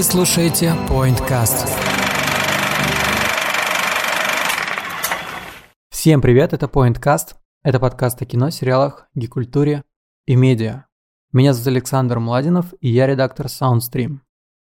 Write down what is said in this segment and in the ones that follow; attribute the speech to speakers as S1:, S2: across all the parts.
S1: Вы слушаете PointCast. Всем привет, это PointCast. Это подкаст о кино, сериалах, гикультуре и медиа. Меня зовут Александр Младинов, и я редактор Soundstream.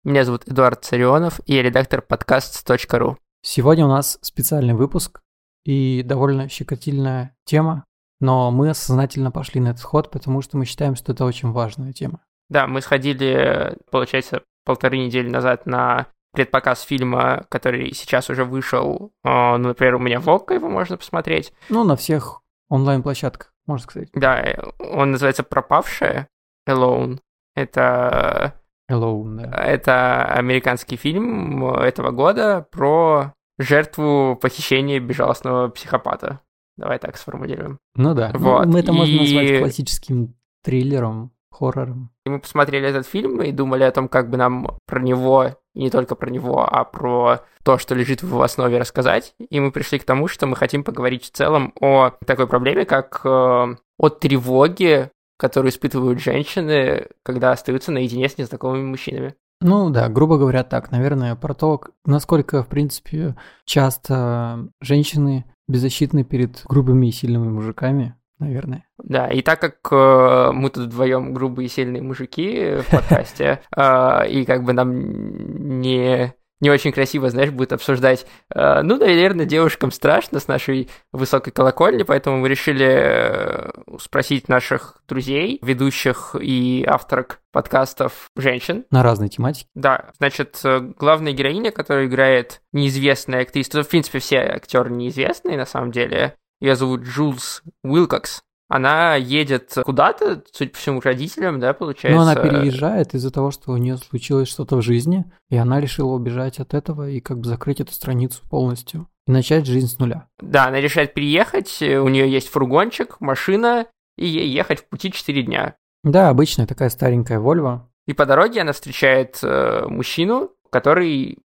S2: Меня зовут Эдуард Царионов, и я редактор подкаст.ру.
S1: Сегодня у нас специальный выпуск и довольно щекотильная тема, но мы сознательно пошли на этот ход, потому что мы считаем, что это очень важная тема.
S2: Да, мы сходили, получается, полторы недели назад на предпоказ фильма, который сейчас уже вышел. А, Ну, например, у меня в ОККО его можно посмотреть.
S1: Ну, на всех онлайн-площадках, можно сказать.
S2: Да, он называется «Пропавшая», «Alone». Это,
S1: Hello, да.
S2: это американский фильм этого года про жертву похищения безжалостного психопата. Давай так сформулируем.
S1: Ну да, ну,
S2: Вот,
S1: мы это можно
S2: и-
S1: назвать классическим триллером, хоррором.
S2: И мы посмотрели этот фильм и думали о том, как бы нам про него, и не только про него, а про то, что лежит в его основе, рассказать. И мы пришли к тому, что мы хотим поговорить в целом о такой проблеме, как э, о тревоге, которую испытывают женщины, когда остаются наедине с незнакомыми мужчинами.
S1: Ну да, грубо говоря, так, наверное, про то, насколько, в принципе, часто женщины беззащитны перед грубыми и сильными мужиками, наверное.
S2: Да, и так как э, мы тут вдвоем грубые и сильные мужики в подкасте, э, и как бы нам не, не очень красиво, знаешь, будет обсуждать, э, ну, наверное, девушкам страшно с нашей высокой колокольни, поэтому мы решили э, спросить наших друзей, ведущих и авторок подкастов женщин,
S1: На разные тематики.
S2: да, значит, э, главная героиня, которая играет неизвестная актриса, ну, в принципе, все актеры неизвестные, на самом деле, ее зовут Джулс Уилкокс, она едет куда-то, судя по всему, к родителям, да, получается.
S1: Но она переезжает из-за того, что у нее случилось что-то в жизни, и она решила убежать от этого и как бы закрыть эту страницу полностью и начать жизнь с нуля.
S2: Да, она решает переехать, у нее есть фургончик, машина, и ей ехать в пути 4 дня.
S1: Да, обычная такая старенькая Вольва.
S2: И по дороге она встречает э, мужчину, который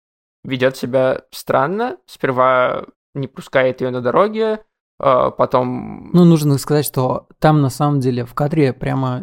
S2: ведет себя странно, сперва не пускает ее на дороге, потом
S1: Ну, нужно сказать, что там на самом деле в кадре прямо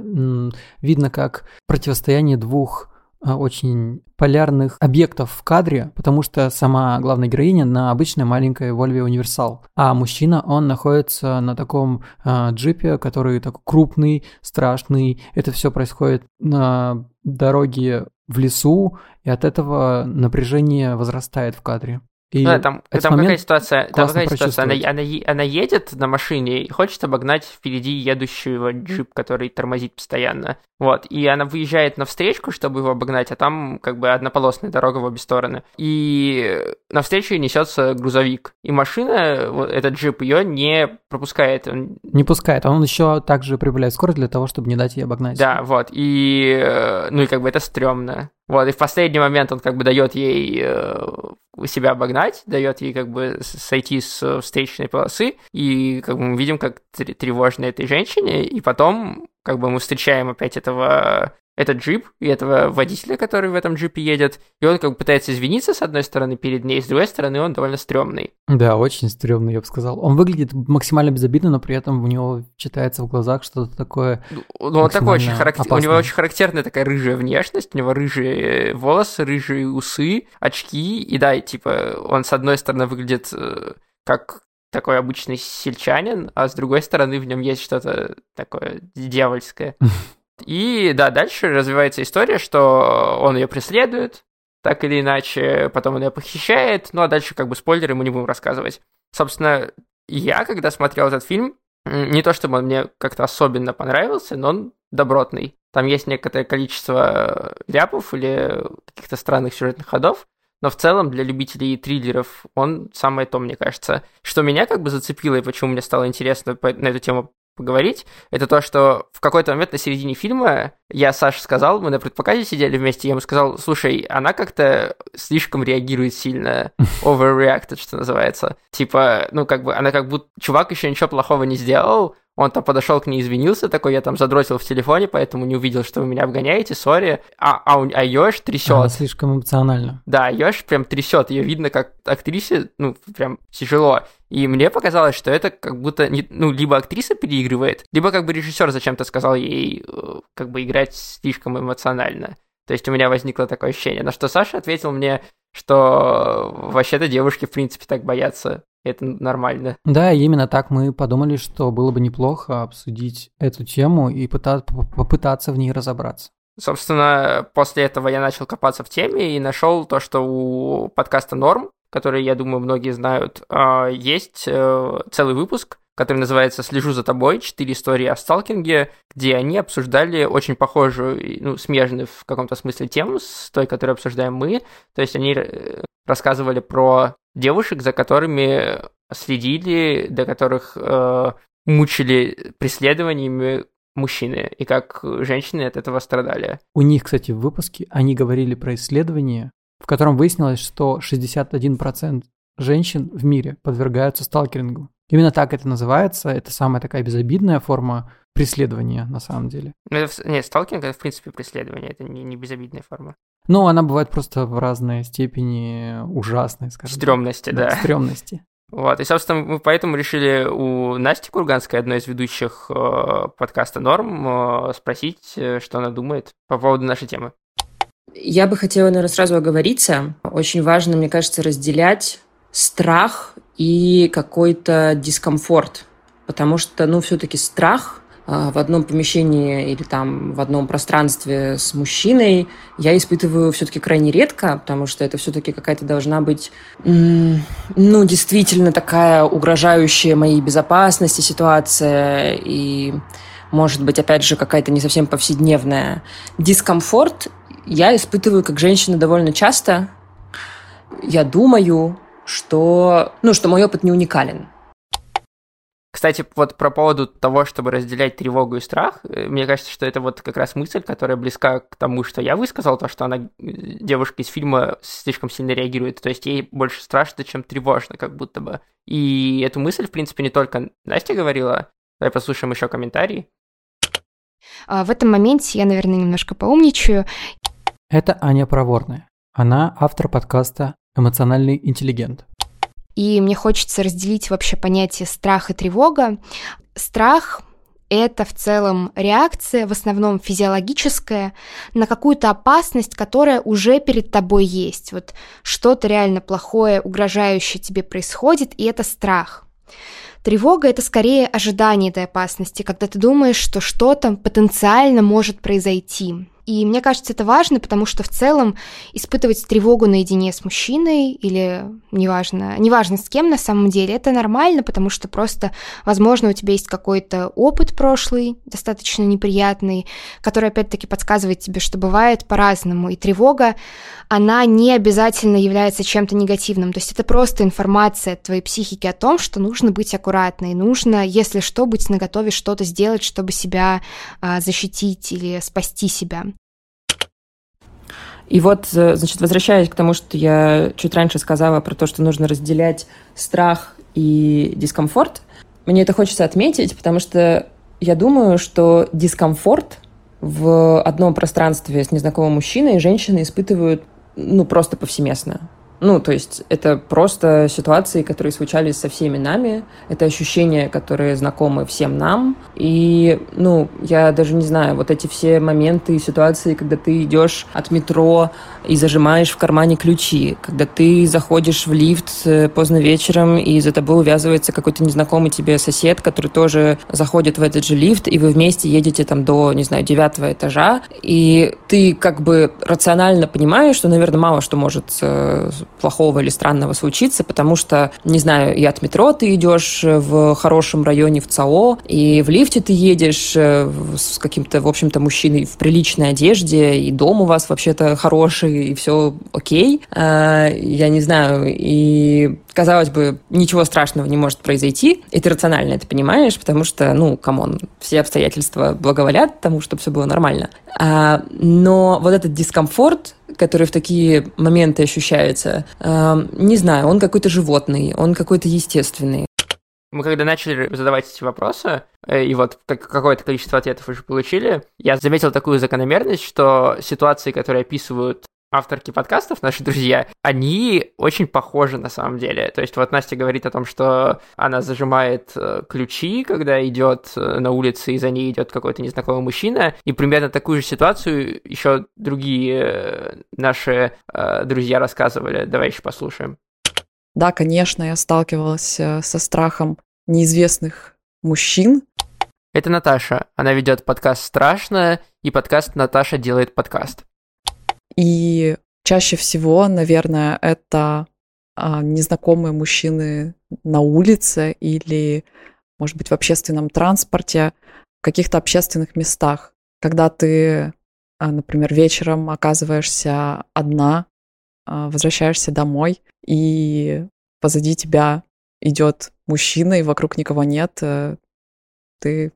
S1: видно как противостояние двух а, очень полярных объектов в кадре, потому что сама главная героиня на обычной маленькой Volvo Универсал, а мужчина, он находится на таком а, джипе, который такой крупный, страшный. Это все происходит на дороге в лесу, и от этого напряжение возрастает в кадре. И
S2: Ну да, там,
S1: этот
S2: там какая ситуация, там какая ситуация, она, она, она едет на машине и хочет обогнать впереди едущего джип, который тормозит постоянно. Вот, и она выезжает на встречку, чтобы его обогнать, а там как бы однополосная дорога в обе стороны. И навстречу несется грузовик. И машина, вот этот джип, ее не пропускает. Он-
S1: Не пускает, а он еще также прибавляет скорость для того, чтобы не дать ей обогнать.
S2: Да, вот, и, э, ну и как бы это стрёмно. Вот, и в последний момент он как бы дает ей э, себя обогнать, дает ей как бы сойти с э, встречной полосы, и как бы мы видим, как тр- тревожно этой женщине, и потом как бы мы встречаем опять этого этот джип и этого водителя, который в этом джипе едет, и он как бы пытается извиниться с одной стороны перед ней, с другой стороны он довольно стрёмный.
S1: Да, очень стрёмный, я бы сказал. Он выглядит максимально безобидно, но при этом у него читается в глазах что-то такое.
S2: Ну, он такой очень характер... У него очень характерная такая рыжая внешность, у него рыжие волосы, рыжие усы, очки, и да, и, типа, он с одной стороны выглядит э, как такой обычный сельчанин, а с другой стороны в нем есть что-то такое дьявольское. И да, дальше развивается история, что он ее преследует, так или иначе, потом он ее похищает, ну а дальше как бы спойлеры мы не будем рассказывать. Собственно, я, когда смотрел этот фильм, не то чтобы он мне как-то особенно понравился, но он добротный. Там есть некоторое количество э, ляпов или каких-то странных сюжетных ходов, но в целом для любителей триллеров он самое то, мне кажется. Что меня как бы зацепило и почему мне стало интересно на эту тему поговорить, это то, что в какой-то момент на середине фильма я Саше сказал, мы на предпоказе сидели вместе, я ему сказал, слушай, она как-то слишком реагирует сильно, overreacted, что называется. Типа, ну как бы, она как будто, чувак еще ничего плохого не сделал, он там подошел к ней, извинился, такой, я там задротил в телефоне, поэтому не увидел, что вы меня обгоняете, сори. А, а, а Йош трясет. Она
S1: слишком эмоционально.
S2: Да, Йош прям трясет, ее видно как актрисе, ну, прям тяжело. И мне показалось, что это как будто, не, ну, либо актриса переигрывает, либо как бы режиссер зачем-то сказал ей э, как бы играть слишком эмоционально. То есть у меня возникло такое ощущение. На что Саша ответил мне, что вообще-то девушки, в принципе, так боятся это нормально.
S1: Да, именно так мы подумали, что было бы неплохо обсудить эту тему и пытаться, попытаться в ней разобраться.
S2: Собственно, после этого я начал копаться в теме и нашел то, что у подкаста «Норм», который, я думаю, многие знают, а, есть э, целый выпуск, который называется «Слежу за тобой. Четыре истории о сталкинге», где они обсуждали очень похожую, ну, смежную в каком-то смысле тему с той, которую обсуждаем мы. То есть они э, рассказывали про девушек, за которыми следили, до которых э, мучили преследованиями мужчины, и как женщины от этого страдали.
S1: У них, кстати, в выпуске они говорили про исследование, в котором выяснилось, что 61% женщин в мире подвергаются сталкерингу. Именно так это называется, это самая такая безобидная форма преследования на самом деле.
S2: Ну, это, нет, сталкинг это в принципе преследование, это не, не безобидная форма.
S1: Ну, она бывает просто в разной степени ужасной, скажем.
S2: Стремности, да.
S1: да. Стремности.
S2: Вот, и, собственно, мы поэтому решили у Насти Курганской, одной из ведущих э, подкаста «Норм», э, спросить, э, что она думает по поводу нашей темы.
S3: Я бы хотела, наверное, сразу оговориться. Очень важно, мне кажется, разделять страх и какой-то дискомфорт. Потому что, ну, все-таки страх а, в одном помещении или там в одном пространстве с мужчиной я испытываю все-таки крайне редко, потому что это все-таки какая-то должна быть, ну, действительно такая угрожающая моей безопасности ситуация и, может быть, опять же, какая-то не совсем повседневная. Дискомфорт я испытываю как женщина довольно часто. Я думаю, что, ну, что мой опыт не уникален.
S2: Кстати, вот про поводу того, чтобы разделять тревогу и страх, э, мне кажется, что это вот как раз мысль, которая близка к тому, что я высказал, то, что она, э, девушка из фильма, слишком сильно реагирует, то есть ей больше страшно, чем тревожно, как будто бы. И эту мысль, в принципе, не только Настя говорила, давай послушаем еще комментарии.
S4: А, в этом моменте я, наверное, немножко поумничаю.
S1: Это Аня Проворная. Она автор подкаста «Эмоциональный интеллигент».
S4: И мне хочется разделить вообще понятие страх и тревога. Страх это в целом реакция, в основном физиологическая, на какую-то опасность, которая уже перед тобой есть. Вот что-то реально плохое, угрожающее тебе происходит, и это страх. Тревога – это скорее ожидание этой опасности, когда ты думаешь, что что-то потенциально может произойти. И мне кажется, это важно, потому что в целом испытывать тревогу наедине с мужчиной или неважно, неважно с кем на самом деле, это нормально, потому что просто, возможно, у тебя есть какой-то опыт прошлый, достаточно неприятный, который опять-таки подсказывает тебе, что бывает по-разному. И тревога, она не обязательно является чем-то негативным. То есть это просто информация твоей психики о том, что нужно быть аккуратной, нужно, если что, быть наготове что-то сделать, чтобы себя а, защитить или спасти себя.
S3: И вот, э, значит, возвращаясь к тому, что я чуть раньше сказала про то, что нужно разделять страх и дискомфорт, мне это хочется отметить, потому что я думаю, что дискомфорт в одном пространстве с незнакомым мужчиной женщины испытывают ну, просто повсеместно. Ну, то есть это просто ситуации, которые случались со всеми нами. Это ощущения, которые знакомы всем нам. И, ну, я даже не знаю, вот эти все моменты и ситуации, когда ты идешь от метро и зажимаешь в кармане ключи, когда ты заходишь в лифт э, поздно вечером, и за тобой увязывается какой-то незнакомый тебе сосед, который тоже заходит в этот же лифт, и вы вместе едете там до, не знаю, девятого этажа, и ты как бы рационально понимаешь, что, наверное, мало что может э, плохого или странного случиться, потому что, не знаю, и от метро ты идешь в хорошем районе в ЦАО, и в лифте ты едешь э, с каким-то, в общем-то, мужчиной в приличной одежде, и дом у вас вообще-то хороший, и все окей. А, я не знаю, и казалось бы, ничего страшного не может произойти, и ты рационально это понимаешь, потому что, ну, come on, все обстоятельства благоволят тому, чтобы все было нормально. А, но вот этот дискомфорт, который в такие моменты ощущается, э, не знаю, он какой-то животный, он какой-то естественный.
S2: Мы когда начали задавать эти вопросы, э, и вот какое-то количество ответов уже получили, я заметил такую закономерность, что ситуации, которые описывают авторки подкастов, наши друзья, они очень похожи на самом деле. То есть вот Настя говорит о том, что она зажимает э, ключи, когда идет э, на улице, и за ней идет какой-то незнакомый мужчина. И примерно такую же ситуацию еще другие наши друзья рассказывали. Давай еще послушаем.
S5: Да, конечно, я сталкивалась со страхом неизвестных мужчин.
S2: Это Наташа. Она ведет подкаст «Страшно» и подкаст «Наташа делает подкаст».
S5: И чаще всего, наверное, это а, незнакомые мужчины на улице или, может быть, в общественном транспорте, в каких-то общественных местах, когда ты, а, например, вечером оказываешься одна, возвращаешься домой, и позади тебя идет мужчина, и вокруг никого нет, э, ты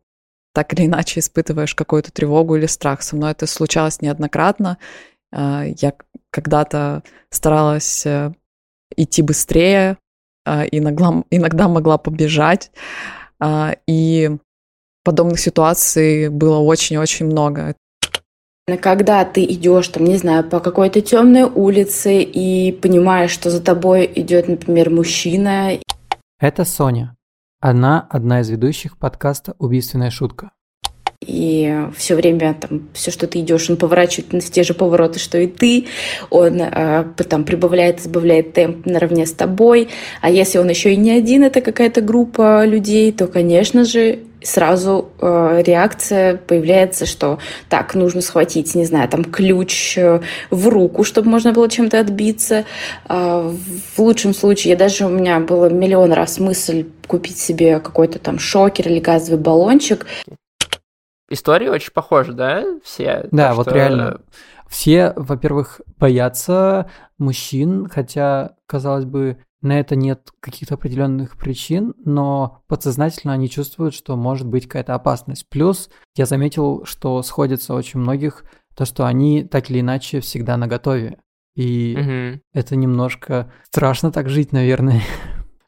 S5: так или иначе испытываешь какую-то тревогу или страх. Со мной это случалось неоднократно, а, я когда-то старалась э, идти быстрее, а, иногда, иногда могла побежать, а, и подобных ситуаций было очень-очень много.
S6: Когда ты идешь, там, не знаю, по какой-то темной улице и понимаешь, что за тобой идет, например, мужчина.
S1: Это Соня. Она одна из ведущих подкаста «Убийственная шутка»
S6: и все время там все, что ты идешь, он поворачивает на те же повороты, что и ты, он э, там прибавляет, избавляет темп наравне с тобой, а если он еще и не один, это какая-то группа людей, то, конечно же, сразу э, реакция появляется, что так, нужно схватить, не знаю, там ключ э, в руку, чтобы можно было чем-то отбиться. Э, в лучшем случае, я даже у меня было миллион раз мысль купить себе какой-то там шокер или газовый баллончик.
S2: Истории очень похожи, да, все?
S1: Да, вот что... реально. Все, во-первых, боятся мужчин, хотя, казалось бы, на это нет каких-то определенных причин, но подсознательно они чувствуют, что может быть какая-то опасность. Плюс я заметил, что сходится очень многих то, что они так или иначе всегда на готове. И угу. это немножко страшно так жить, наверное.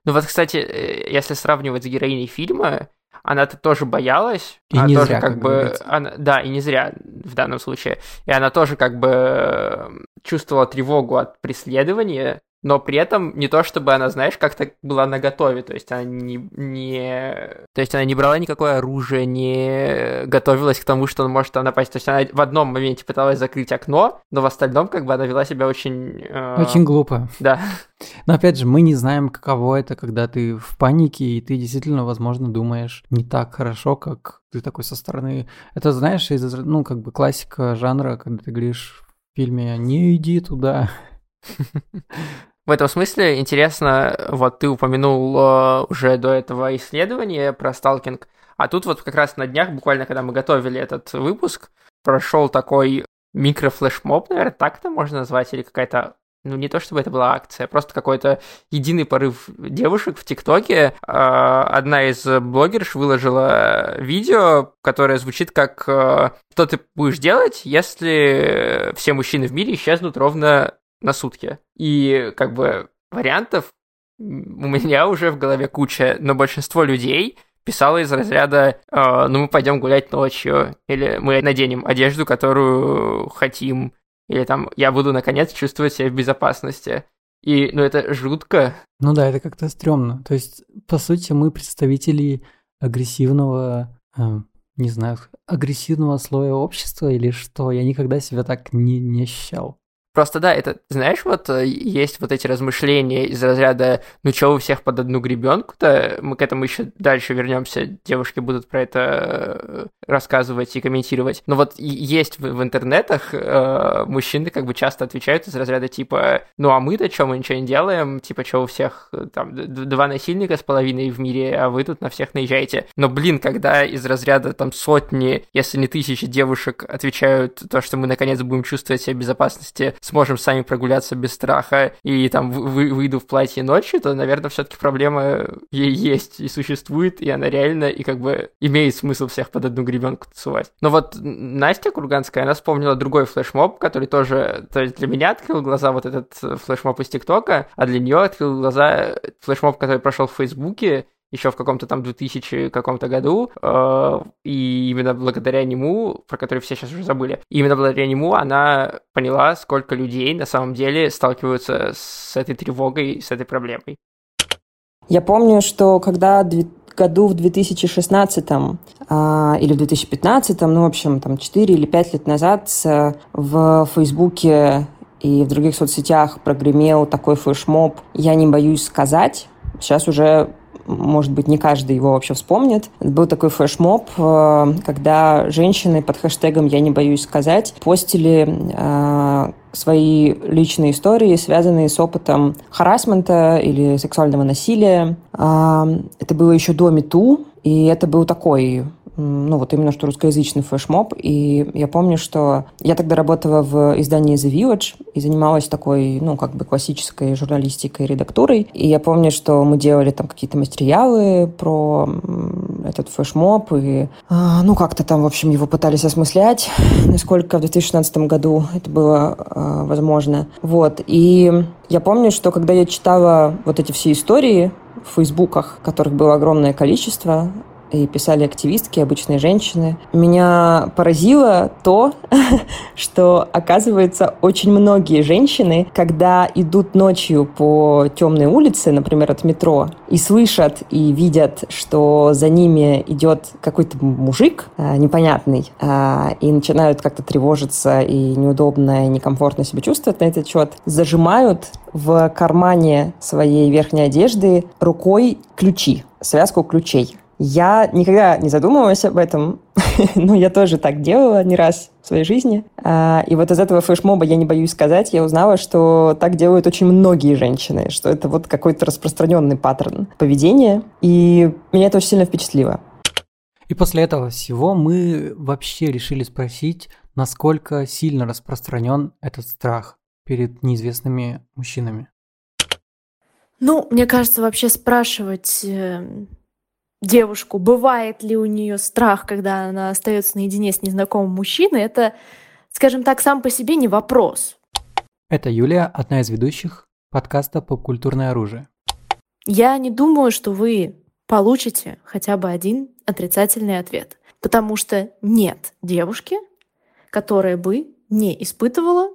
S2: Ну вот, кстати, э, если сравнивать с героиней фильма, она-то тоже боялась.
S1: И
S2: она
S1: не
S2: тоже
S1: зря,
S2: как, как бы, она, да, и не зря в данном случае. И она тоже как бы чувствовала тревогу от преследования, но при этом не то, чтобы она, знаешь, как-то была наготове, то есть она не, не... То есть она не брала никакое оружие, не готовилась к тому, что он может напасть. То есть она в одном моменте пыталась закрыть окно, но в остальном как бы она вела себя очень...
S1: Э... Очень глупо.
S2: Да.
S1: Но опять же, мы не знаем, каково это, когда ты в панике, и ты действительно, возможно, думаешь не так хорошо, как ты такой со стороны... Это, знаешь, из, ну, как бы классика жанра, когда ты говоришь в фильме «не иди туда»,
S2: В этом смысле интересно, вот ты упомянул э, уже до этого исследование про сталкинг, а тут вот как раз на днях, буквально когда мы готовили этот выпуск, прошел такой микрофлешмоб, наверное, так это можно назвать, или какая-то ну, не то чтобы это была акция, просто какой-то единый порыв девушек в ТикТоке. А, одна из блогерш выложила видео, которое звучит как э, «Что ты будешь делать, если все мужчины в мире исчезнут ровно на сутки. И как бы вариантов у меня уже в голове куча, но большинство людей писало из разряда э, «ну мы пойдем гулять ночью», или «мы наденем одежду, которую хотим», или там «я буду наконец чувствовать себя в безопасности». И, ну, это жутко.
S1: Ну да, это как-то стрёмно. То есть, по сути, мы представители агрессивного, э, не знаю, агрессивного слоя общества или что. Я никогда себя так не, не ощущал.
S2: Просто да, это, знаешь, вот э, есть вот эти размышления из разряда, ну что вы всех под одну гребенку-то, мы к этому еще дальше вернемся, девушки будут про это э, рассказывать и комментировать. Но вот есть в, в интернетах э, мужчины как бы часто отвечают из разряда типа, ну а мы-то что, мы ничего не делаем, типа, что у всех э, там два насильника с половиной в мире, а вы тут на всех наезжаете. Но, блин, когда из разряда там сотни, если не тысячи девушек отвечают то, что мы наконец будем чувствовать себя в безопасности сможем сами прогуляться без страха и там вы, выйду в платье ночью, то, наверное, все-таки проблема ей есть и существует, и она реально, и как бы имеет смысл всех под одну гребенку тусовать. Но вот Настя Курганская, она вспомнила другой флешмоб, который тоже, то есть для меня открыл глаза вот этот флешмоб из ТикТока, а для нее открыл глаза флешмоб, который прошел в Фейсбуке, еще в каком-то там 2000 каком-то году, э, и именно благодаря нему, про который все сейчас уже забыли, именно благодаря нему она поняла, сколько людей на самом деле сталкиваются с этой тревогой, с этой проблемой.
S3: Я помню, что когда году в 2016 а, или в 2015, ну, в общем, там 4 или 5 лет назад в Фейсбуке и в других соцсетях прогремел такой флешмоб «Я не боюсь сказать». Сейчас уже может быть, не каждый его вообще вспомнит. Был такой флешмоб, э, когда женщины под хэштегом «Я не боюсь сказать» постили э, свои личные истории, связанные с опытом харасмента или сексуального насилия. Э, это было еще до Мету, и это был такой ну вот именно что русскоязычный флешмоб. И я помню, что я тогда работала в издании The Village и занималась такой, ну, как бы классической журналистикой, редактурой. И я помню, что мы делали там какие-то материалы про этот флешмоб, и, а, ну, как-то там, в общем, его пытались осмыслять, насколько в 2016 году это было а, возможно. Вот, и я помню, что когда я читала вот эти все истории в фейсбуках, которых было огромное количество, и писали активистки, обычные женщины. Меня поразило то, что, оказывается, очень многие женщины, когда идут ночью по темной улице, например, от метро, и слышат и видят, что за ними идет какой-то мужик э, непонятный, э, и начинают как-то тревожиться и неудобно, и некомфортно себя чувствовать на этот счет, зажимают в кармане своей верхней одежды рукой ключи, связку ключей. Я никогда не задумывалась об этом, но я тоже так делала не раз в своей жизни. А, и вот из этого флешмоба, я не боюсь сказать, я узнала, что так делают очень многие женщины, что это вот какой-то распространенный паттерн поведения. И меня это очень сильно впечатлило.
S1: И после этого всего мы вообще решили спросить, насколько сильно распространен этот страх перед неизвестными мужчинами.
S7: Ну, мне кажется, вообще спрашивать э, девушку, бывает ли у нее страх, когда она остается наедине с незнакомым мужчиной, это, скажем так, сам по себе не вопрос.
S1: Это Юлия, одна из ведущих подкаста «Попкультурное оружие».
S7: Я не думаю, что вы получите хотя бы один отрицательный ответ, потому что нет девушки, которая бы не испытывала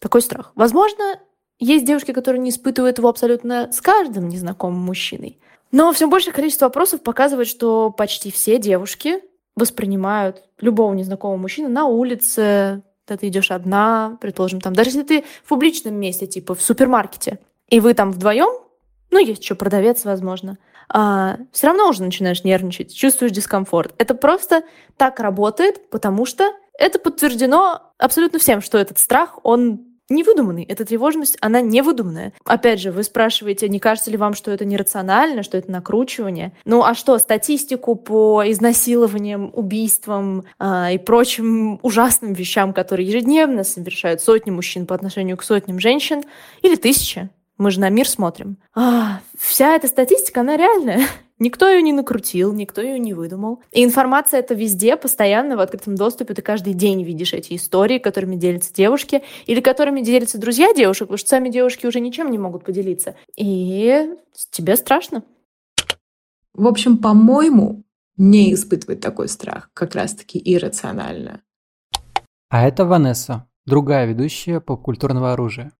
S7: такой страх. Возможно, есть девушки, которые не испытывают его абсолютно с каждым незнакомым мужчиной. Но все большее количество вопросов показывает, что почти все девушки воспринимают любого незнакомого мужчину на улице, когда ты идешь одна, предположим, там, даже если ты в публичном месте, типа в супермаркете, и вы там вдвоем, ну, есть еще продавец, возможно, а, все равно уже начинаешь нервничать, чувствуешь дискомфорт. Это просто так работает, потому что это подтверждено абсолютно всем, что этот страх, он невыдуманный. Эта тревожность, она невыдуманная. Опять же, вы спрашиваете, не кажется ли вам, что это нерационально, что это накручивание? Ну а что, статистику по изнасилованиям, убийствам э, и прочим ужасным вещам, которые ежедневно совершают сотни мужчин по отношению к сотням женщин, или тысячи? Мы же на мир смотрим. А, вся эта статистика, она реальная. Никто ее не накрутил, никто ее не выдумал. И информация это везде, постоянно в открытом доступе. Ты каждый день видишь эти истории, которыми делятся девушки, или которыми делятся друзья девушек, потому что сами девушки уже ничем не могут поделиться. И тебе страшно.
S8: В общем, по-моему, не испытывать такой страх как раз-таки иррационально.
S1: А это Ванесса, другая ведущая поп-культурного оружия.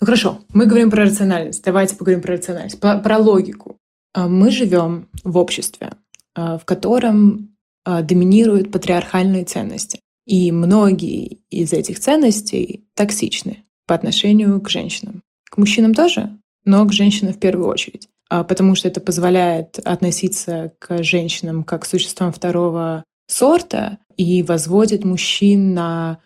S8: Ну хорошо, мы говорим про рациональность. Давайте поговорим про рациональность, про, про логику. А, мы живем в обществе, а, в котором а, доминируют патриархальные ценности. И многие из этих ценностей токсичны по отношению к женщинам. К мужчинам тоже, но к женщинам в первую очередь. Потому что это позволяет относиться к женщинам как к существам второго сорта и возводит мужчин на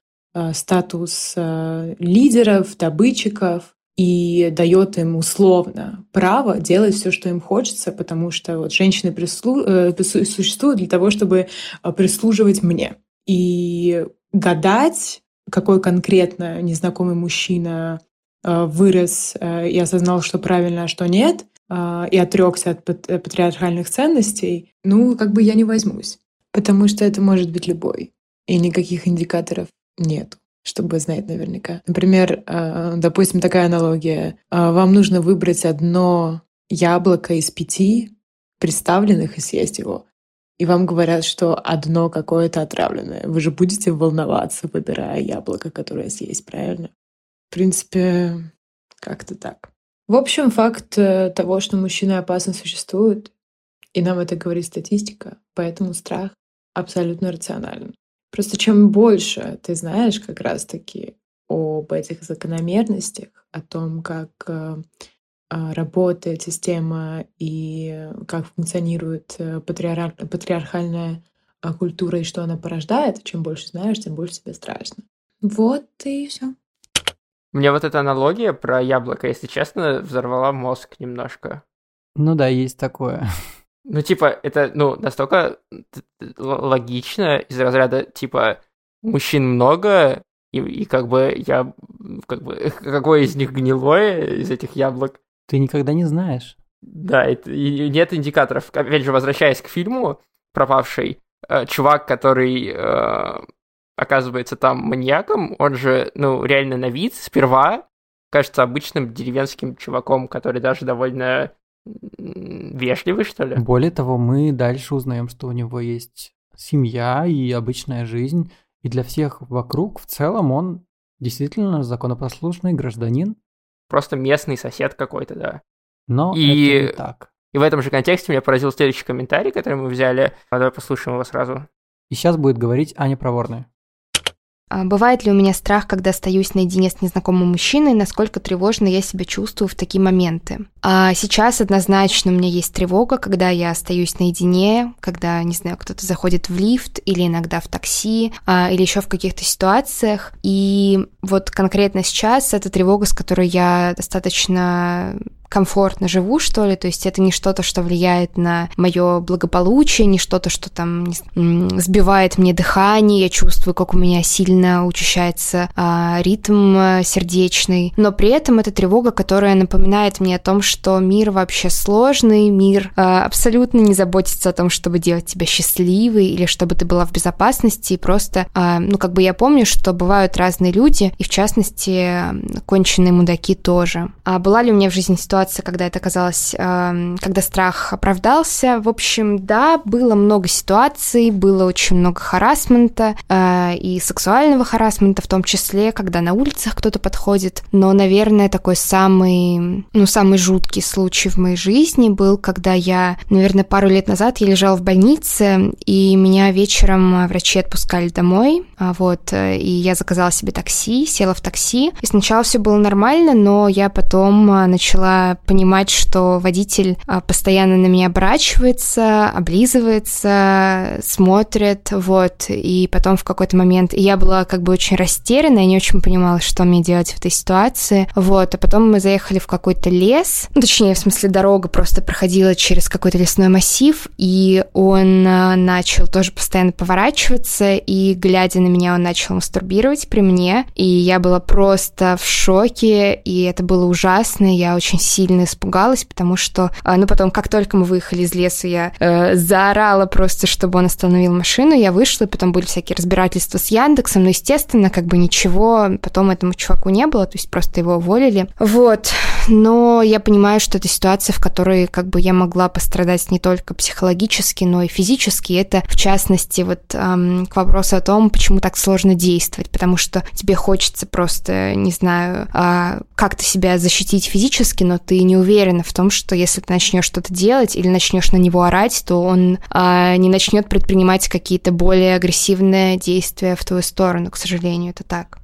S8: статус лидеров, добытчиков, и дает им условно право делать все, что им хочется, потому что вот женщины прислу... э, существуют для того, чтобы э, прислуживать мне. И гадать, какой конкретно незнакомый мужчина э, вырос и осознал, что правильно, а что нет, и отрекся от патриархальных ценностей, ну, как бы я не возьмусь. Потому что это может быть любой. И никаких индикаторов нет чтобы знать наверняка. Например, э, допустим, такая аналогия. Э, вам нужно выбрать одно яблоко из пяти, представленных и съесть его. И вам говорят, что одно какое-то отравленное. Вы же будете волноваться, выбирая яблоко, которое съесть, правильно? В принципе, как-то так. В общем, факт э, того, что мужчины опасно существуют, и нам это говорит статистика, поэтому страх абсолютно рационален. Просто чем больше ты знаешь как раз-таки об этих закономерностях, о том, как э, а, работает система и как функционирует э, патриархальная а, культура и что она порождает, чем больше знаешь, тем больше тебе страшно. Вот и все.
S2: Мне вот эта аналогия про яблоко, если честно, взорвала мозг немножко.
S1: Ну да, есть такое.
S2: Ну, типа, это, ну, настолько логично из разряда, типа, мужчин много, и, и как бы я, как бы, какое из них гнилое из этих яблок?
S1: Ты никогда не знаешь.
S2: Да, это, и нет индикаторов. Опять же, возвращаясь к фильму «Пропавший», э, чувак, который э, оказывается там маньяком, он же, ну, реально на вид сперва кажется обычным деревенским чуваком, который даже довольно вежливый, что ли.
S1: Более того, мы дальше узнаем, что у него есть семья и обычная жизнь, и для всех вокруг в целом он действительно законопослушный гражданин,
S2: Просто местный сосед какой-то, да.
S1: Но и... это не так.
S2: И в этом же контексте меня поразил следующий комментарий, который мы взяли. Давай послушаем его сразу.
S1: И сейчас будет говорить Аня Проворная.
S4: А бывает ли у меня страх, когда остаюсь наедине с незнакомым мужчиной, насколько тревожно я себя чувствую в такие моменты? А сейчас однозначно у меня есть тревога, когда я остаюсь наедине, когда, не знаю, кто-то заходит в лифт или иногда в такси, а, или еще в каких-то ситуациях. И вот конкретно сейчас это тревога, с которой я достаточно комфортно живу, что ли, то есть это не что-то, что влияет на мое благополучие, не что-то, что там сбивает мне дыхание, я чувствую, как у меня сильно учащается а, ритм а, сердечный, но при этом это тревога, которая напоминает мне о том, что мир вообще сложный, мир а, абсолютно не заботится о том, чтобы делать тебя счастливой или чтобы ты была в безопасности, и просто, а, ну, как бы я помню, что бывают разные люди, и в частности, конченые мудаки тоже. А была ли у меня в жизни ситуация, ситуация, когда это казалось, эм, когда страх оправдался. В общем, да, было много ситуаций, было очень много харасмента э, и сексуального харасмента в том числе, когда на улицах кто-то подходит. Но, наверное, такой самый, ну, самый жуткий случай в моей жизни был, когда я, наверное, пару лет назад я лежала в больнице, и меня вечером врачи отпускали домой, а вот, э, и я заказала себе такси, села в такси, и сначала все было нормально, но я потом э, начала понимать, что водитель а, постоянно на меня оборачивается, облизывается, смотрит, вот, и потом в какой-то момент я была как бы очень растеряна, я не очень понимала, что мне делать в этой ситуации, вот, а потом мы заехали в какой-то лес, ну, точнее, в смысле, дорога просто проходила через какой-то лесной массив, и он а, начал тоже постоянно поворачиваться, и, глядя на меня, он начал мастурбировать при мне, и я была просто в шоке, и это было ужасно, я очень сильно сильно испугалась, потому что, а, ну, потом, как только мы выехали из леса, я э, заорала просто, чтобы он остановил машину, я вышла, и потом были всякие разбирательства с Яндексом, но, естественно, как бы ничего потом этому чуваку не было, то есть просто его уволили. Вот, но я понимаю, что это ситуация, в которой как бы я могла пострадать не только психологически, но и физически. Это, в частности, вот эм, к вопросу о том, почему так сложно действовать, потому что тебе хочется просто, не знаю, э, как-то себя защитить физически, но ты не уверена в том, что если ты начнешь что-то делать или начнешь на него орать, то он а, не начнет предпринимать какие-то более агрессивные действия в твою сторону, к сожалению, это так.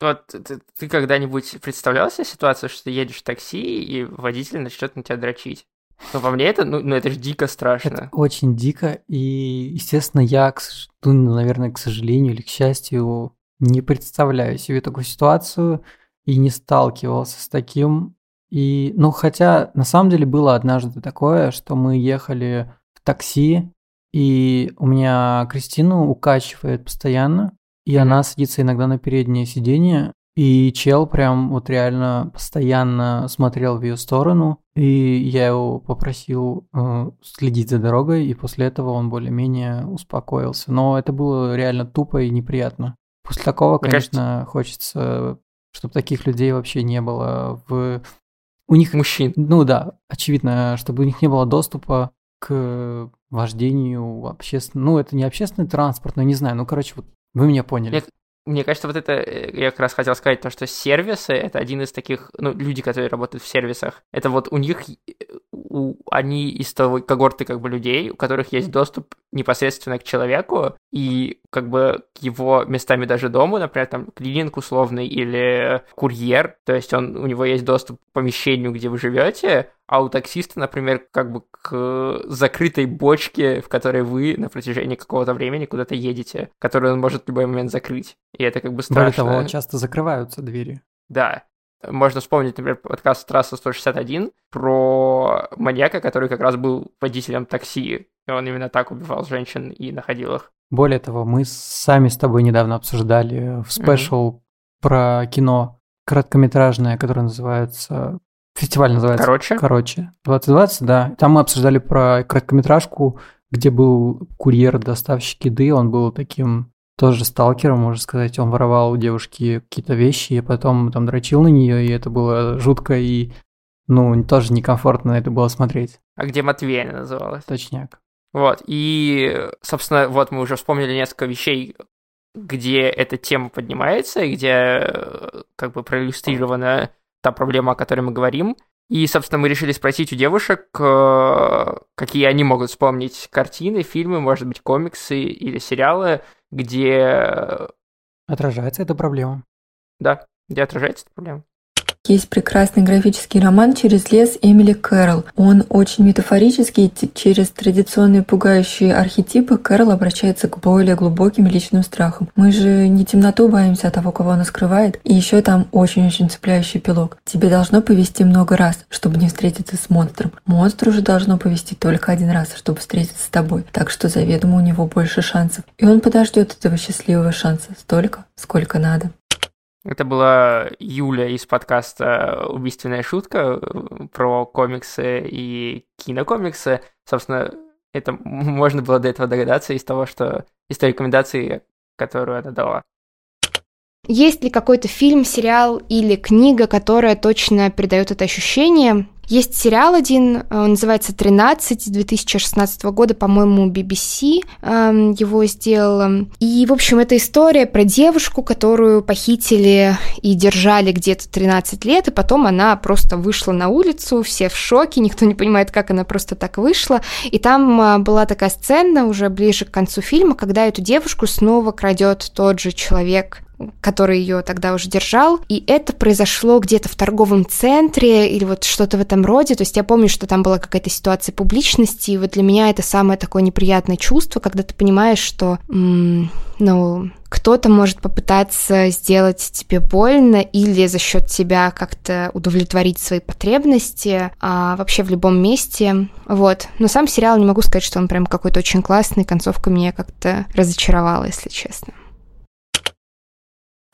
S2: Вот ты, ты когда-нибудь представлял себе ситуацию, что ты едешь в такси, и водитель начнет на тебя дрочить? Ну, по мне это, ну, ну это же дико страшно.
S1: Это очень дико, и, естественно, я, к, ну, наверное, к сожалению или к счастью, не представляю себе такую ситуацию и не сталкивался с таким. И, ну, хотя на самом деле было однажды такое, что мы ехали в такси, и у меня Кристину укачивает постоянно, и она садится иногда на переднее сиденье, и чел прям вот реально постоянно смотрел в ее сторону, и я его попросил э, следить за дорогой, и после этого он более-менее успокоился. Но это было реально тупо и неприятно. После такого, Мне конечно, кажется... хочется чтобы таких людей вообще не было в у них...
S2: Мужчин.
S1: Ну да, очевидно, чтобы у них не было доступа к вождению общественного... Ну, это не общественный транспорт, но не знаю. Ну, короче, вот вы меня поняли.
S2: Нет, мне кажется, вот это, э, я как раз хотел сказать, то, что сервисы — это один из таких, ну, люди, которые работают в сервисах, это вот у них, у, они из того когорты как бы людей, у которых есть доступ непосредственно к человеку и как бы к его местами даже дому, например, там клининг условный или курьер, то есть он, у него есть доступ к помещению, где вы живете, а у таксиста, например, как бы к закрытой бочке, в которой вы на протяжении какого-то времени куда-то едете, которую он может в любой момент закрыть. И это как бы страшно.
S1: Более того, часто закрываются двери.
S2: Да. Можно вспомнить, например, подкаст «Трасса 161» про маньяка, который как раз был водителем такси, и он именно так убивал женщин и находил их.
S1: Более того, мы сами с тобой недавно обсуждали в спешл mm-hmm. про кино короткометражное, которое называется Фестиваль называется.
S2: Короче?
S1: Короче. 2020, да. Там мы обсуждали про короткометражку, где был курьер-доставщик еды. Он был таким тоже сталкером, можно сказать. Он воровал у девушки какие-то вещи, и потом там дрочил на нее, и это было жутко и, ну, тоже некомфортно это было смотреть.
S2: А где Матвей называлась?
S1: Точняк.
S2: Вот, и, собственно, вот мы уже вспомнили несколько вещей, где эта тема поднимается, и где как бы проиллюстрирована та проблема, о которой мы говорим. И, собственно, мы решили спросить у девушек, э, какие они могут вспомнить картины, фильмы, может быть, комиксы или сериалы, где...
S1: Отражается эта проблема.
S2: Да, где отражается эта проблема.
S9: Есть прекрасный графический роман «Через лес» Эмили Кэрролл. Он очень метафорический, через традиционные пугающие архетипы Кэрролл обращается к более глубоким личным страхам. Мы же не темноту боимся, а того, кого она скрывает. И еще там очень-очень цепляющий пилок. Тебе должно повести много раз, чтобы не встретиться с монстром. Монстру же должно повести только один раз, чтобы встретиться с тобой. Так что заведомо у него больше шансов. И он подождет этого счастливого шанса столько, сколько надо.
S2: Это была Юля из подкаста «Убийственная шутка» про комиксы и кинокомиксы. Собственно, это можно было до этого догадаться из того, что из той рекомендации, которую она дала.
S4: Есть ли какой-то фильм, сериал или книга, которая точно передает это ощущение? Есть сериал один, э, он называется «13» 2016 года, по-моему, BBC эм, его сделала. И, в общем, это история про девушку, которую похитили и держали где-то 13 лет, и потом она просто вышла на улицу, все в шоке, никто не понимает, как она просто так вышла. И там э, была такая сцена уже ближе к концу фильма, когда эту девушку снова крадет тот же человек, который ее тогда уже держал. И это произошло где-то в торговом центре или вот что-то в этом роде. То есть я помню, что там была какая-то ситуация публичности, и вот для меня это самое такое неприятное чувство, когда ты понимаешь, что, м- ну, кто-то может попытаться сделать тебе больно или за счет тебя как-то удовлетворить свои потребности, а вообще в любом месте. Вот. Но сам сериал не могу сказать, что он прям какой-то очень классный, концовка меня как-то разочаровала, если честно.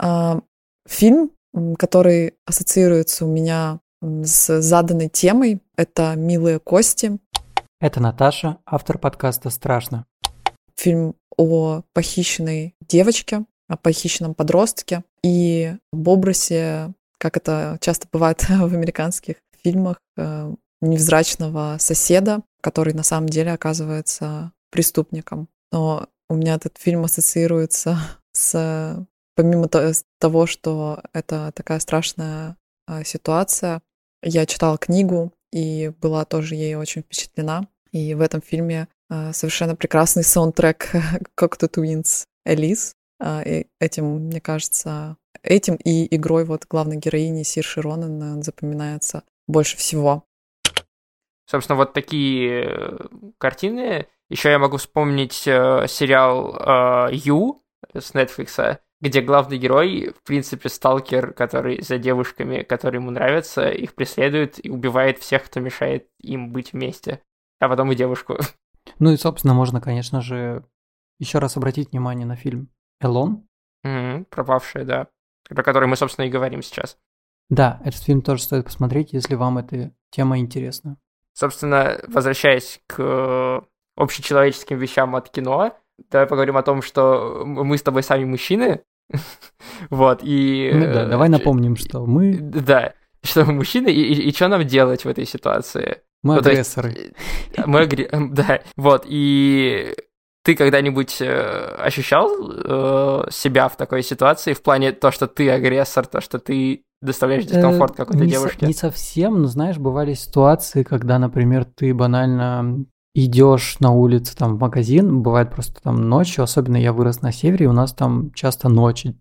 S5: А, фильм, который ассоциируется у меня с заданной темой, это «Милые кости».
S1: Это Наташа, автор подкаста «Страшно».
S5: Фильм о похищенной девочке, о похищенном подростке и об образе, как это часто бывает в американских фильмах, э, невзрачного соседа, который на самом деле оказывается преступником. Но у меня этот фильм ассоциируется с помимо того, что это такая страшная а, ситуация, я читала книгу и была тоже ей очень впечатлена. И в этом фильме а, совершенно прекрасный саундтрек Cocteau Twins Элис. А, этим, мне кажется, этим и игрой вот главной героини Сирши Ронан запоминается больше всего.
S2: Собственно, вот такие э, картины. Еще я могу вспомнить э, сериал э, Ю с Netflix, где главный герой, в принципе, сталкер, который за девушками, которые ему нравятся, их преследует и убивает всех, кто мешает им быть вместе, а потом и девушку.
S1: Ну и, собственно, можно, конечно же, еще раз обратить внимание на фильм «Элон».
S2: Mm-hmm, пропавшая, да. Про который мы, собственно, и говорим сейчас.
S1: Да, этот фильм тоже стоит посмотреть, если вам эта тема интересна.
S2: Собственно, возвращаясь к общечеловеческим вещам от кино, давай поговорим о том, что мы с тобой сами мужчины, вот, и...
S1: Ну да, давай э, напомним, что мы...
S2: Да, что мы мужчины, и, и, и что нам делать в этой ситуации?
S1: Мы
S2: Ну, то есть,
S1: агрессоры.
S2: э, Мы агре- Да, вот, и ты когда-нибудь э, ощущал э, себя в такой ситуации в плане то, что ты агрессор, то, что ты доставляешь дискомфорт
S1: Э,
S2: какой-то
S1: не со-
S2: девушке?
S1: не совсем, но знаешь, бывали ситуации, когда, например, ты банально идешь на улице, там, в магазин, бывает просто там ночью, особенно я вырос на севере, и у нас там часто ночи,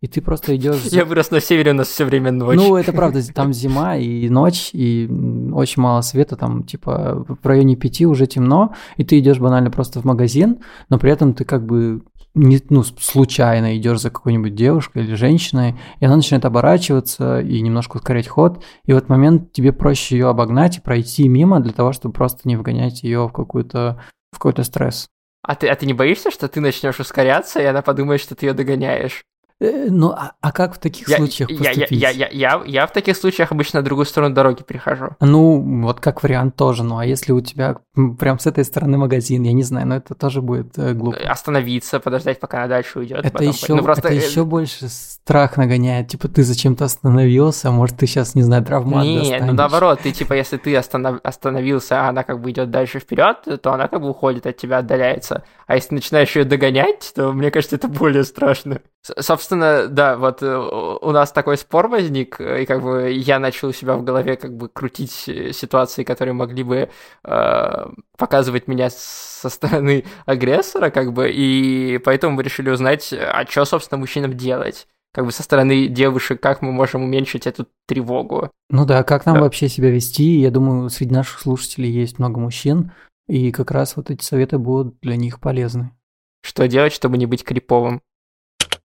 S1: и ты просто идешь...
S2: Я вырос на севере, у нас все время ночь.
S1: Ну, это правда, там зима и ночь, и очень мало света, там, типа, в районе пяти уже темно, и ты идешь банально просто в магазин, но при этом ты как бы не, ну, случайно идешь за какой-нибудь девушкой или женщиной, и она начинает оборачиваться и немножко ускорять ход, и в этот момент тебе проще ее обогнать и пройти мимо для того, чтобы просто не вгонять ее в какую-то в какой-то стресс.
S2: А ты, а ты не боишься, что ты начнешь ускоряться, и она подумает, что ты ее догоняешь?
S1: Э, Ну, а, а как в таких
S2: Я,
S1: случаях
S2: я, я,
S1: поступить?
S2: я, я, я, я в таких случаях обычно на другую сторону дороги перехожу.
S1: Ну, вот как вариант тоже. Ну, а если у тебя прям с этой стороны магазин, я не знаю, но это тоже будет э, глупо.
S2: Остановиться, подождать, пока она дальше уйдет.
S1: Это
S2: потом-
S1: еще,
S2: ну, просто,
S1: это
S2: э,
S1: еще больше страх нагоняет. Типа ты зачем-то остановился, может ты сейчас, не знаю, травмат
S2: Не, ну
S1: достанешь.
S2: наоборот, ты типа, если ты останов- остановился, а она как бы идет дальше вперед, то она как бы уходит от тебя, отдаляется. А если начинаешь ее догонять, то мне кажется, это более страшно. С- собственно, да, вот э, у нас такой спор возник, э, и как бы я начал у себя в голове как бы крутить э, ситуации, которые могли бы э, показывать меня со стороны агрессора, как бы, и поэтому мы решили узнать, а что, собственно, мужчинам делать как бы со стороны девушек, как мы можем уменьшить эту тревогу.
S1: Ну да, как нам
S2: Да.
S1: вообще себя вести? Я думаю, среди наших слушателей есть много мужчин, и как раз вот эти советы будут для них полезны.
S2: Что делать, чтобы не быть криповым?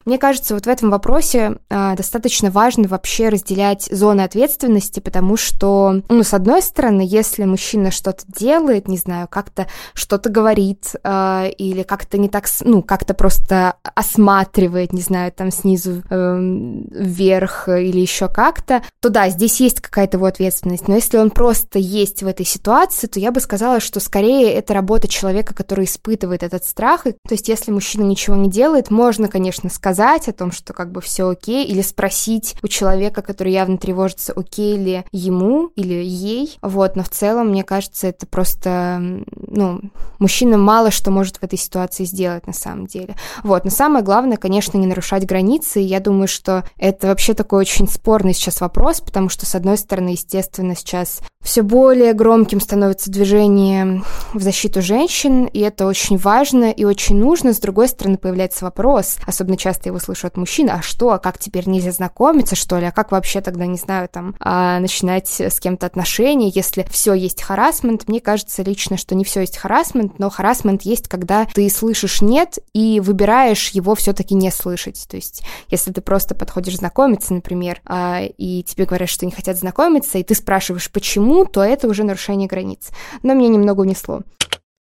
S4: Мне кажется, вот в этом вопросе а, достаточно важно вообще разделять зоны ответственности, потому что, ну, с одной стороны, если мужчина что-то делает, не знаю, как-то что-то говорит а, или как-то не так, ну, как-то просто осматривает, не знаю, там снизу эм, вверх или еще как-то, то да, здесь есть какая-то его ответственность. Но если он просто есть в этой ситуации, то я бы сказала, что скорее это работа человека, который испытывает этот страх. И, то есть, если мужчина ничего не делает, можно, конечно, сказать о том, что как бы все окей, или спросить у человека, который явно тревожится, окей ли ему или ей. Вот, но в целом, мне кажется, это просто, ну, мужчина мало что может в этой ситуации сделать на самом деле. Вот, но самое главное, конечно, не нарушать границы. И я думаю, что это вообще такой очень спорный сейчас вопрос, потому что, с одной стороны, естественно, сейчас все более громким становится движение в защиту женщин, и это очень важно и очень нужно. С другой стороны, появляется вопрос, особенно часто я его слышу от мужчин, а что, а как теперь нельзя знакомиться, что ли, а как вообще тогда, не знаю, там, а, начинать с кем-то отношения, если все есть харасмент? Мне кажется лично, что не все есть харасмент, но харасмент есть, когда ты слышишь «нет» и выбираешь его все-таки не слышать. То есть, если ты просто подходишь знакомиться, например, а, и тебе говорят, что не хотят знакомиться, и ты спрашиваешь, почему, то это уже нарушение границ. Но меня немного унесло.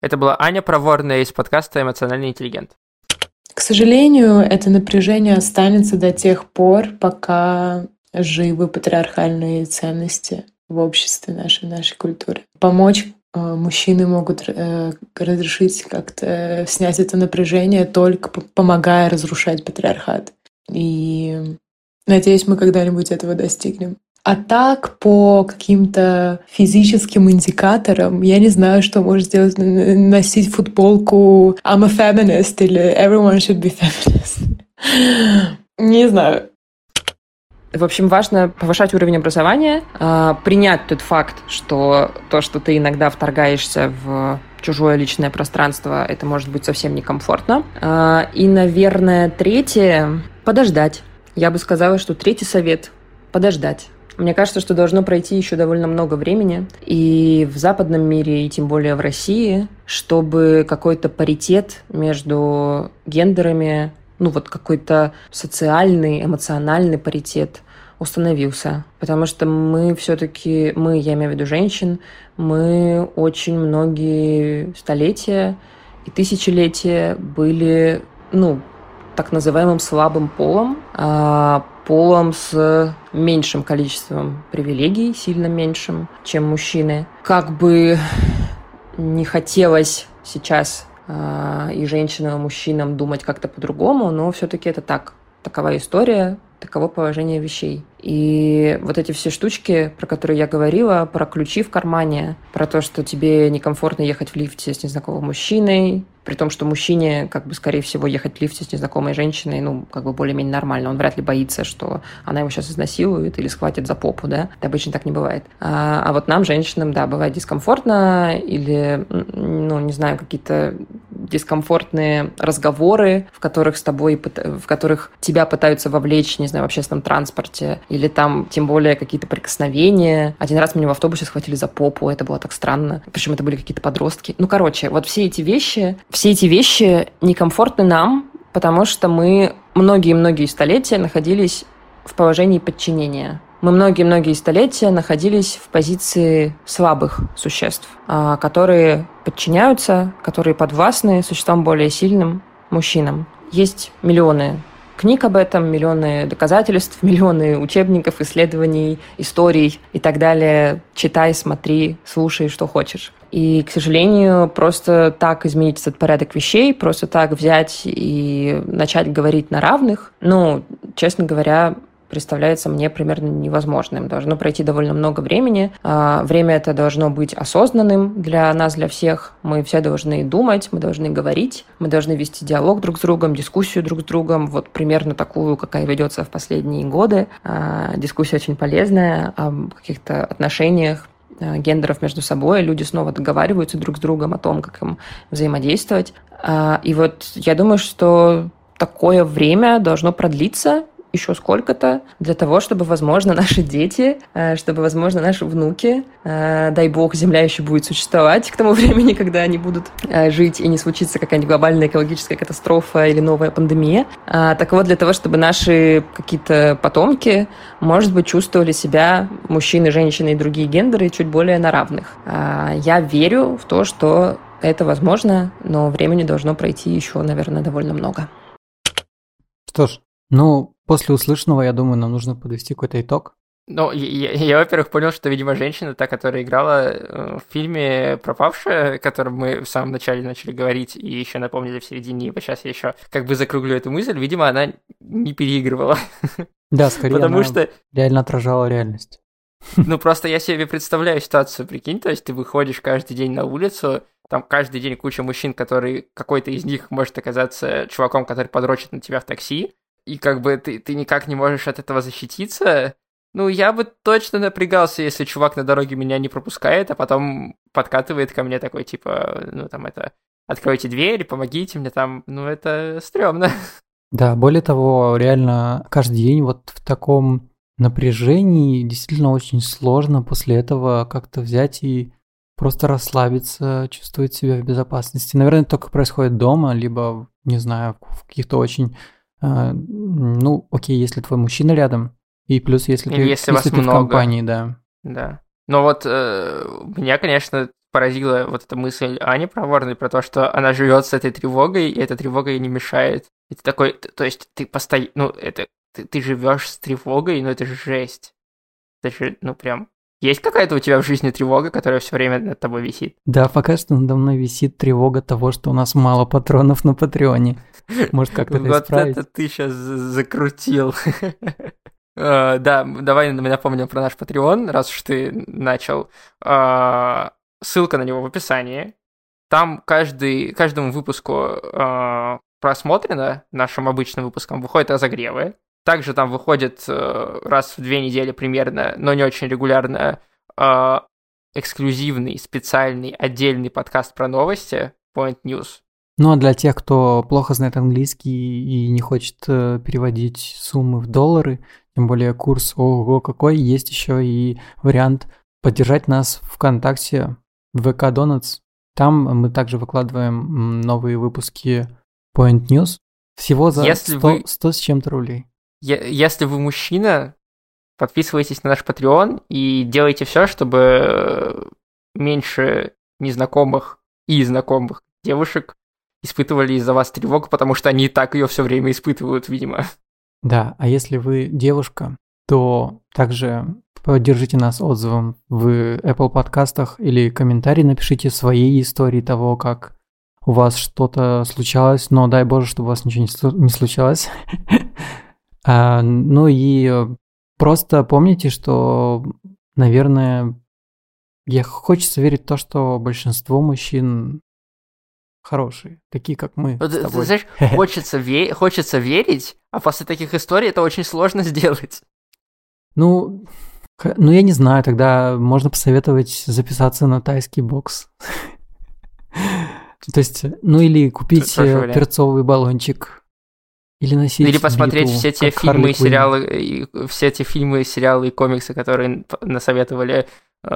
S2: Это была Аня Проворная из подкаста «Эмоциональный интеллигент».
S8: К сожалению, это напряжение останется до тех пор, пока живы патриархальные ценности в обществе нашей, нашей культуре. Помочь э, мужчины могут э, разрешить как-то снять это напряжение только помогая разрушать патриархат. И надеюсь, мы когда-нибудь этого достигнем. А так, по каким-то физическим индикаторам, я не знаю, что может сделать носить футболку I'm a feminist или everyone should be feminist. Не знаю.
S3: В общем, важно повышать уровень образования, а, принять тот факт, что то, что ты иногда вторгаешься в чужое личное пространство, это может быть совсем некомфортно. А, И, наверное, третье – подождать. Я бы сказала, что третий совет – подождать. Мне кажется, что должно пройти еще довольно много времени и в западном мире, и тем более в России, чтобы какой-то паритет между гендерами, ну вот какой-то социальный, эмоциональный паритет установился. Потому что мы все-таки, мы, я имею в виду женщин, мы очень многие столетия и тысячелетия были, ну, так называемым слабым полом, а полом с меньшим количеством привилегий, сильно меньшим, чем мужчины. Как бы не хотелось сейчас а, и женщинам, и мужчинам думать как-то по-другому, но все-таки это так. Такова история, таково положение вещей. И вот эти все штучки, про которые я говорила, про ключи в кармане, про то, что тебе некомфортно ехать в лифте с незнакомым мужчиной, при том, что мужчине, как бы, скорее всего, ехать в лифте с незнакомой женщиной, ну, как бы более-менее нормально. Он вряд ли боится, что она его сейчас изнасилует или схватит за попу, да. Это обычно так не бывает. А, а вот нам, женщинам, да, бывает дискомфортно или, ну, не знаю, какие-то дискомфортные разговоры, в которых с тобой, в которых тебя пытаются вовлечь, не знаю, в общественном транспорте, или там, тем более, какие-то прикосновения. Один раз меня в автобусе схватили за попу, это было так странно. Причем это были какие-то подростки. Ну, короче, вот все эти вещи, все эти вещи некомфортны нам, потому что мы многие-многие столетия находились в положении подчинения. Мы многие-многие столетия находились в позиции слабых существ, а, которые подчиняются, которые подвластны существам более сильным, мужчинам. Есть миллионы книг об этом, миллионы доказательств, миллионы учебников, исследований, историй и так далее. Читай, смотри, слушай, что хочешь. И, к сожалению, просто так изменить этот порядок вещей, просто так взять и начать говорить на равных, ну, честно говоря, представляется мне примерно невозможным. Должно пройти довольно много времени. А, время это должно быть осознанным для нас, для всех. Мы все должны думать, мы должны говорить, мы должны вести диалог друг с другом, дискуссию друг с другом, вот примерно такую, какая ведется в последние годы. А, дискуссия очень полезная о каких-то отношениях, а, гендеров между собой, люди снова договариваются друг с другом о том, как им взаимодействовать. И вот я думаю, что такое время должно продлиться, еще сколько-то для того, чтобы, возможно, наши дети, э, чтобы, возможно, наши внуки, э, дай бог, Земля еще будет существовать к тому времени, когда они будут э, жить и не случится какая-нибудь глобальная экологическая катастрофа или новая пандемия. А, так вот, для того, чтобы наши какие-то потомки, может быть, чувствовали себя мужчины, женщины и другие гендеры чуть более на равных. А, я верю в то, что это возможно, но времени должно пройти еще, наверное, довольно много.
S1: Что ж, ну, после услышанного, я думаю, нам нужно подвести какой-то итог.
S2: Ну, я, я, во-первых, понял, что, видимо, женщина, та, которая играла э, в фильме «Пропавшая», о котором мы в самом начале начали говорить и еще напомнили в середине, и сейчас я еще как бы закруглю эту мысль, видимо, она не переигрывала.
S1: Да, скорее Потому что... реально отражала реальность.
S2: Ну, просто я себе представляю ситуацию, прикинь, то есть ты выходишь каждый день на улицу, там каждый день куча мужчин, который какой-то из них может оказаться чуваком, который подрочит на тебя в такси, и как бы ты, ты никак не можешь от этого защититься, ну, я бы точно напрягался, если чувак на дороге меня не пропускает, а потом подкатывает ко мне такой, типа, ну, там, это, откройте дверь, помогите мне там, ну, это стрёмно.
S1: Да, более того, реально каждый день вот в таком напряжении действительно очень сложно после этого как-то взять и просто расслабиться, чувствовать себя в безопасности. Наверное, это только происходит дома, либо, не знаю, в каких-то очень ну, окей, если твой мужчина рядом, и плюс если ты,
S2: если,
S1: если
S2: ты
S1: много. в компании, да.
S2: Да. Но вот э, меня, конечно, поразила вот эта мысль Ани проворной про то, что она живет с этой тревогой, и эта тревога ей не мешает. И ты такой, то есть ты постоянно, ну, это, ты, ты живешь с тревогой, но это же жесть. Это же, ну, прям есть какая-то у тебя в жизни тревога, которая все время над тобой висит?
S1: Да, пока что надо мной висит тревога того, что у нас мало патронов на Патреоне. Может, как-то это исправить?
S2: Вот это ты сейчас закрутил. Uh, да, давай напомним про наш Patreon, раз уж ты начал. Uh, ссылка на него в описании. Там каждый, каждому выпуску uh, просмотрено, нашим обычным выпуском, выходят разогревы. Также там выходит э, раз в две недели примерно, но не очень регулярно, э, эксклюзивный, специальный, отдельный подкаст про новости Point News.
S1: Ну а для тех, кто плохо знает английский и не хочет э, переводить суммы в доллары, тем более курс ого какой, есть еще и вариант поддержать нас ВКонтакте, ВК Donuts. Там мы также выкладываем новые выпуски Point News. Всего за Если 100, вы... 100 с чем-то рублей
S2: если вы мужчина, подписывайтесь на наш Patreon и делайте все, чтобы меньше незнакомых и знакомых девушек испытывали из-за вас тревогу, потому что они и так ее все время испытывают, видимо.
S1: Да, а если вы девушка, то также поддержите нас отзывом в Apple подкастах или комментарий напишите свои истории того, как у вас что-то случалось, но дай боже, чтобы у вас ничего не случалось. А, ну и просто помните, что, наверное, я хочется верить в то, что большинство мужчин хорошие, такие как мы.
S2: Вот, ты
S1: тобой.
S2: знаешь, хочется, ве- хочется верить, а после таких историй это очень сложно сделать.
S1: Ну, ну я не знаю, тогда можно посоветовать записаться на тайский бокс. То есть, ну или купить э, перцовый баллончик. Или носить
S2: Или посмотреть
S1: биту,
S2: все те фильмы, и сериалы, и все те фильмы, сериалы и комиксы, которые насоветовали э,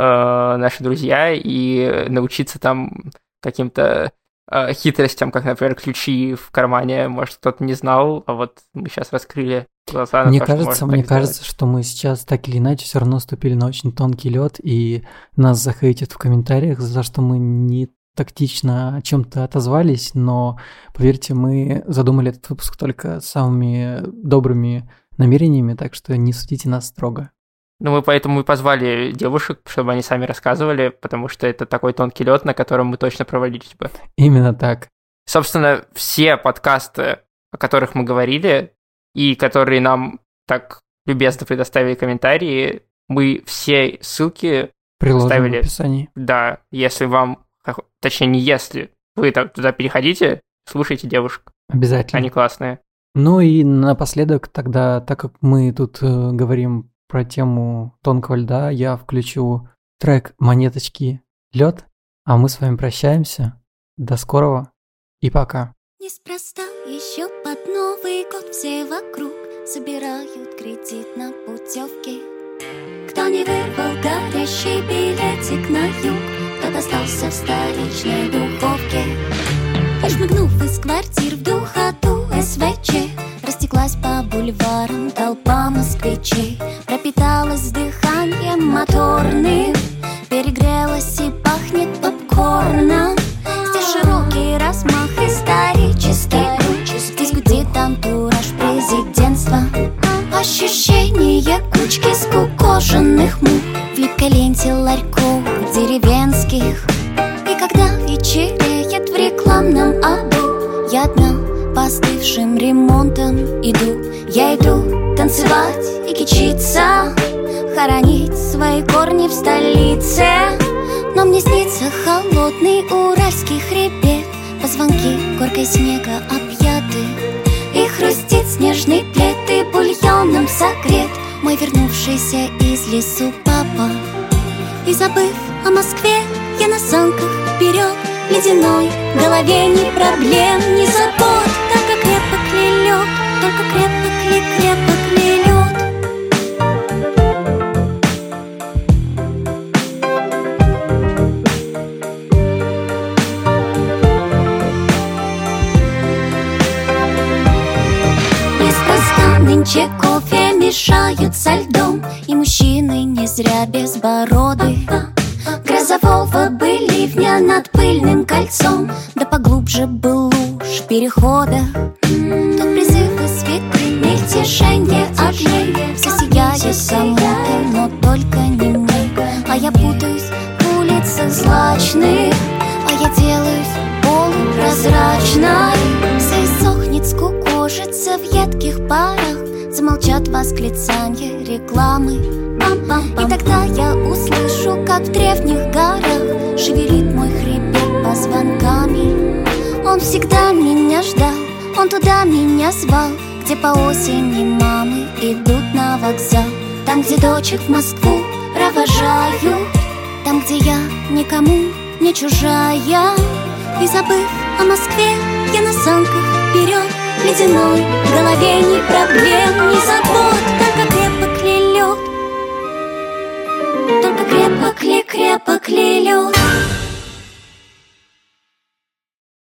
S2: наши друзья, и научиться там каким-то э, хитростям, как, например, ключи в кармане, может, кто-то не знал, а вот мы сейчас раскрыли глаза на
S1: Мне
S2: то, что
S1: кажется,
S2: можно
S1: мне
S2: так сделать.
S1: кажется, что мы сейчас так или иначе все равно ступили на очень тонкий лед, и нас захейтят в комментариях за то, что мы не тактично о чем-то отозвались, но поверьте, мы задумали этот выпуск только самыми добрыми намерениями, так что не судите нас строго.
S2: Ну, мы поэтому и позвали девушек, чтобы они сами рассказывали, потому что это такой тонкий лед, на котором мы точно провалились бы.
S1: Именно так.
S2: Собственно, все подкасты, о которых мы говорили, и которые нам так любезно предоставили комментарии, мы все ссылки
S1: Приложим
S2: оставили.
S1: в описании.
S2: Да, если вам, хох- точнее, не если, вы там туда переходите, слушайте девушек,
S1: Обязательно.
S2: они классные.
S1: Ну и напоследок тогда, так как мы тут э, говорим про тему тонкого льда, я включу трек «Монеточки. Лед», а мы с вами прощаемся. До скорого и пока.
S10: Неспроста еще под Новый год все вокруг собирают кредит на путевки. Кто не вырвал горящий билетик на юг, тот остался в столичной духовке. И из квартир в духоту СВЧ, растеклась по бульварам толпа москвичей, пропиталась дыханием моторным, перегрелась и пахнет попкорном. Здесь широкий размах исторический Здесь гудит антураж президентства Ощущение кучки скукоженных мух В липкой ленте ларьков деревенских. И когда вечереет в рекламном аду Я одна по остывшим ремонтам иду. Я иду танцевать и кичиться Хоронить свои корни в столице. Но мне снится холодный уральский хребет Позвонки горкой снега объяты хрустит снежный плед И бульоном согрет. Мой вернувшийся из лесу папа. И забыв о Москве Я на санках вперед. Ледяной голове ни проблем, ни забот. Только крепок ли лед Только крепок ли крепок мешают со льдом И мужчины не зря без бороды. Грозового бы ливня над пыльным кольцом Да поглубже был луж в переходах Тут призывы святые, мельтешение огней Все сияет кому-то, но только не мне. А я путаюсь в улицах злачных А я делаюсь полупрозрачной. Все иссохнет, скукожится в едких парах Замолчат восклицания рекламы. И тогда я услышу, как в древних горах Шевелит мой хребет позвонками Он всегда меня ждал, он туда меня звал Где по осени мамы идут на вокзал. Там, где дочек в Москву провожают Там, где я никому не чужая. И забыв о Москве, я на санках вперед ледяной В голове ни проблем, ни забот Только крепок ли лед? Только крепок ли, крепок ли лед?